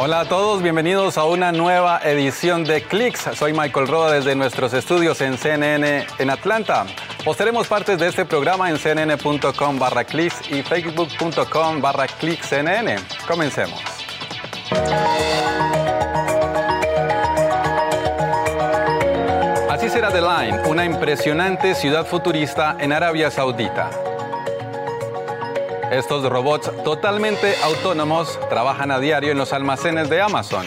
Hola a todos, bienvenidos a una nueva edición de Clicks. Soy Michael Roda desde nuestros estudios en CNN en Atlanta. Posteremos partes de este programa en cnn.com barra clicks y facebook.com barra clicksnn. Comencemos. Así será The Line, una impresionante ciudad futurista en Arabia Saudita. Estos robots totalmente autónomos trabajan a diario en los almacenes de Amazon.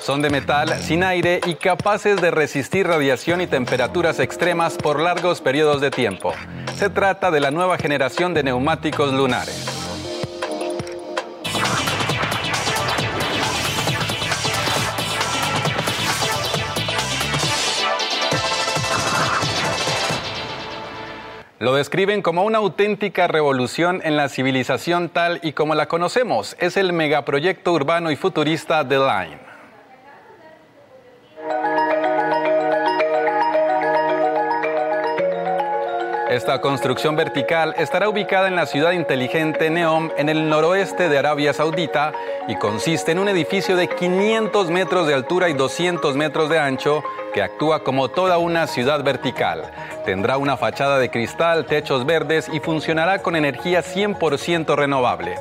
Son de metal, sin aire y capaces de resistir radiación y temperaturas extremas por largos periodos de tiempo. Se trata de la nueva generación de neumáticos lunares. Lo describen como una auténtica revolución en la civilización tal y como la conocemos. Es el megaproyecto urbano y futurista The Line. Esta construcción vertical estará ubicada en la ciudad inteligente Neom, en el noroeste de Arabia Saudita, y consiste en un edificio de 500 metros de altura y 200 metros de ancho que actúa como toda una ciudad vertical. Tendrá una fachada de cristal, techos verdes y funcionará con energía 100% renovable.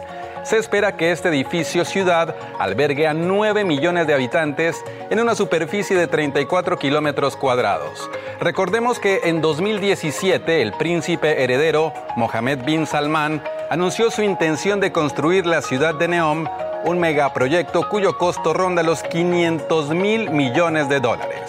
Se espera que este edificio ciudad albergue a 9 millones de habitantes en una superficie de 34 kilómetros cuadrados. Recordemos que en 2017 el príncipe heredero Mohammed bin Salman anunció su intención de construir la ciudad de Neom, un megaproyecto cuyo costo ronda los 500 mil millones de dólares.